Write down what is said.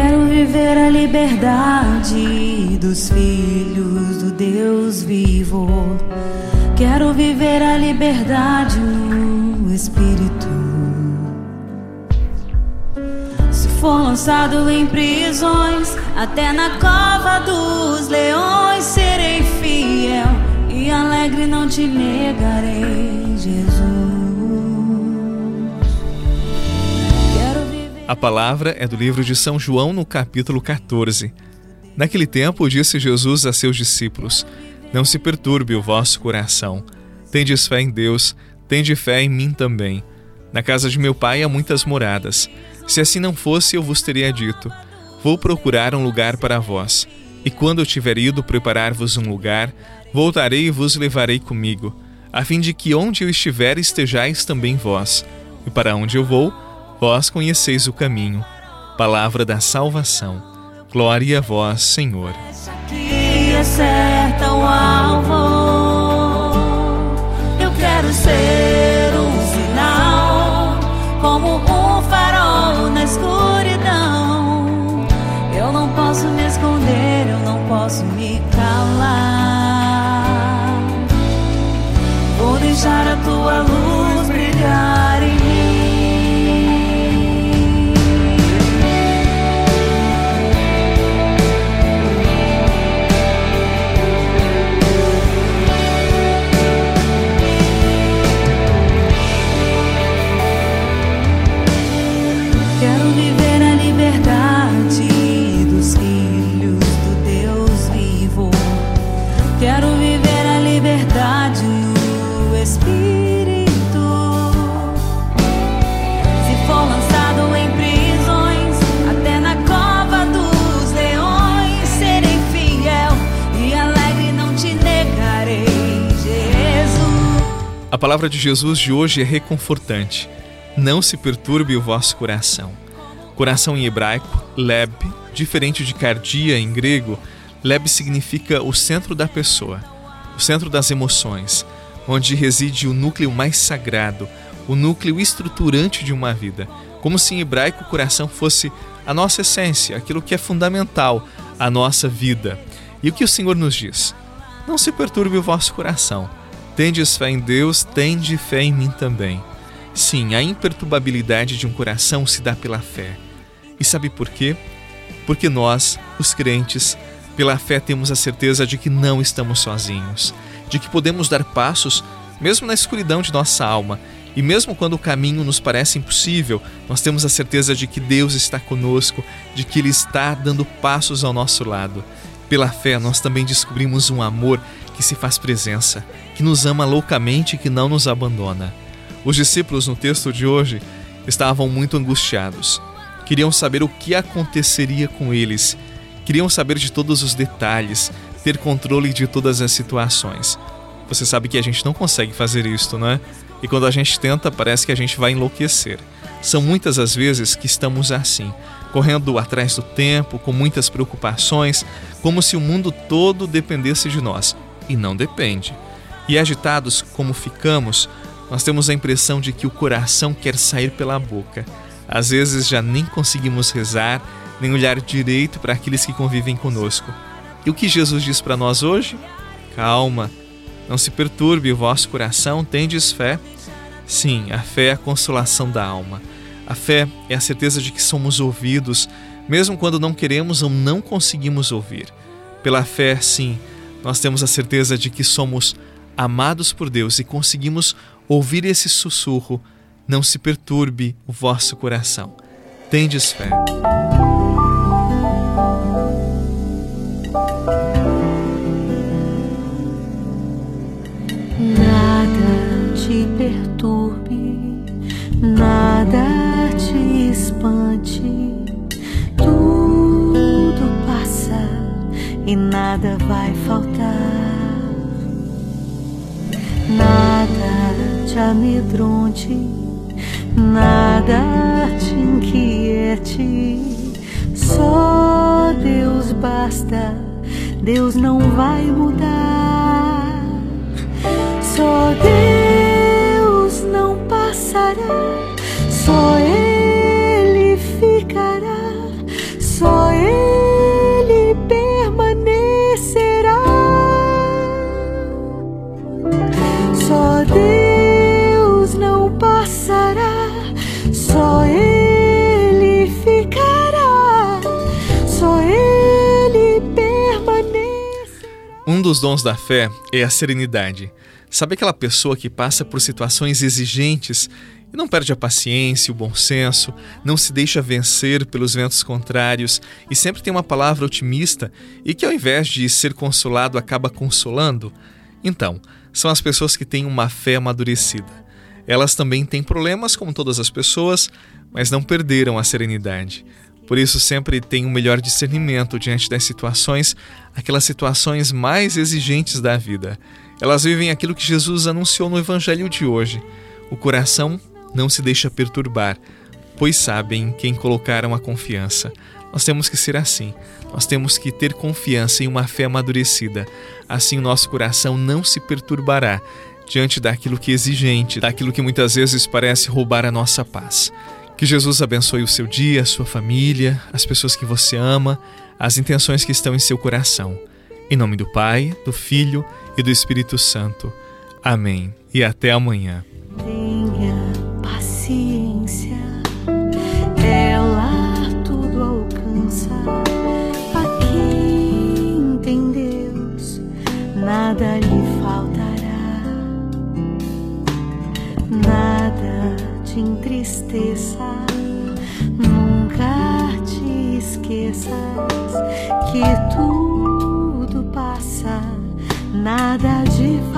Quero viver a liberdade dos filhos do Deus vivo. Quero viver a liberdade no Espírito. Se for lançado em prisões, até na cova dos leões, serei fiel e alegre não te negarei, Jesus. A palavra é do livro de São João, no capítulo 14. Naquele tempo, disse Jesus a seus discípulos: Não se perturbe o vosso coração. Tendes fé em Deus, tende fé em mim também. Na casa de meu pai há muitas moradas. Se assim não fosse, eu vos teria dito: Vou procurar um lugar para vós. E quando eu tiver ido preparar-vos um lugar, voltarei e vos levarei comigo, a fim de que onde eu estiver estejais também vós. E para onde eu vou, Vós conheceis o caminho, palavra da salvação. Glória a vós, Senhor. A palavra de Jesus de hoje é reconfortante. Não se perturbe o vosso coração. Coração em hebraico, leb, diferente de cardia em grego, leb significa o centro da pessoa, o centro das emoções, onde reside o núcleo mais sagrado, o núcleo estruturante de uma vida. Como se em hebraico o coração fosse a nossa essência, aquilo que é fundamental à nossa vida. E o que o Senhor nos diz? Não se perturbe o vosso coração. Tendes fé em Deus, tende fé em mim também. Sim, a imperturbabilidade de um coração se dá pela fé. E sabe por quê? Porque nós, os crentes, pela fé temos a certeza de que não estamos sozinhos, de que podemos dar passos mesmo na escuridão de nossa alma, e mesmo quando o caminho nos parece impossível, nós temos a certeza de que Deus está conosco, de que Ele está dando passos ao nosso lado. Pela fé, nós também descobrimos um amor que se faz presença, que nos ama loucamente e que não nos abandona. Os discípulos no texto de hoje estavam muito angustiados. Queriam saber o que aconteceria com eles. Queriam saber de todos os detalhes, ter controle de todas as situações. Você sabe que a gente não consegue fazer isto, não é? E quando a gente tenta, parece que a gente vai enlouquecer. São muitas as vezes que estamos assim, correndo atrás do tempo, com muitas preocupações, como se o mundo todo dependesse de nós e não depende. E agitados como ficamos, nós temos a impressão de que o coração quer sair pela boca. Às vezes já nem conseguimos rezar, nem olhar direito para aqueles que convivem conosco. E o que Jesus diz para nós hoje? Calma, não se perturbe o vosso coração, tendes fé. Sim, a fé é a consolação da alma. A fé é a certeza de que somos ouvidos, mesmo quando não queremos ou não conseguimos ouvir. Pela fé, sim, nós temos a certeza de que somos amados por Deus e conseguimos ouvir esse sussurro: Não se perturbe o vosso coração. Tendes fé. Nada te perturbe, nada te espante e nada vai faltar. Nada te amedronte, nada te inquiete. Só Deus basta, Deus não vai mudar. Só Deus dos dons da fé é a serenidade. Sabe aquela pessoa que passa por situações exigentes e não perde a paciência, o bom senso, não se deixa vencer pelos ventos contrários e sempre tem uma palavra otimista e que, ao invés de ser consolado, acaba consolando? Então, são as pessoas que têm uma fé amadurecida. Elas também têm problemas, como todas as pessoas, mas não perderam a serenidade. Por isso, sempre têm um melhor discernimento diante das situações, aquelas situações mais exigentes da vida. Elas vivem aquilo que Jesus anunciou no Evangelho de hoje. O coração não se deixa perturbar, pois sabem quem colocaram a confiança. Nós temos que ser assim. Nós temos que ter confiança em uma fé amadurecida. Assim, o nosso coração não se perturbará diante daquilo que é exigente, daquilo que muitas vezes parece roubar a nossa paz. Que Jesus abençoe o seu dia, a sua família, as pessoas que você ama, as intenções que estão em seu coração. Em nome do Pai, do Filho e do Espírito Santo. Amém. E até amanhã. nada lhe te entristeça, nunca te esqueças que tudo passa, nada de faltar.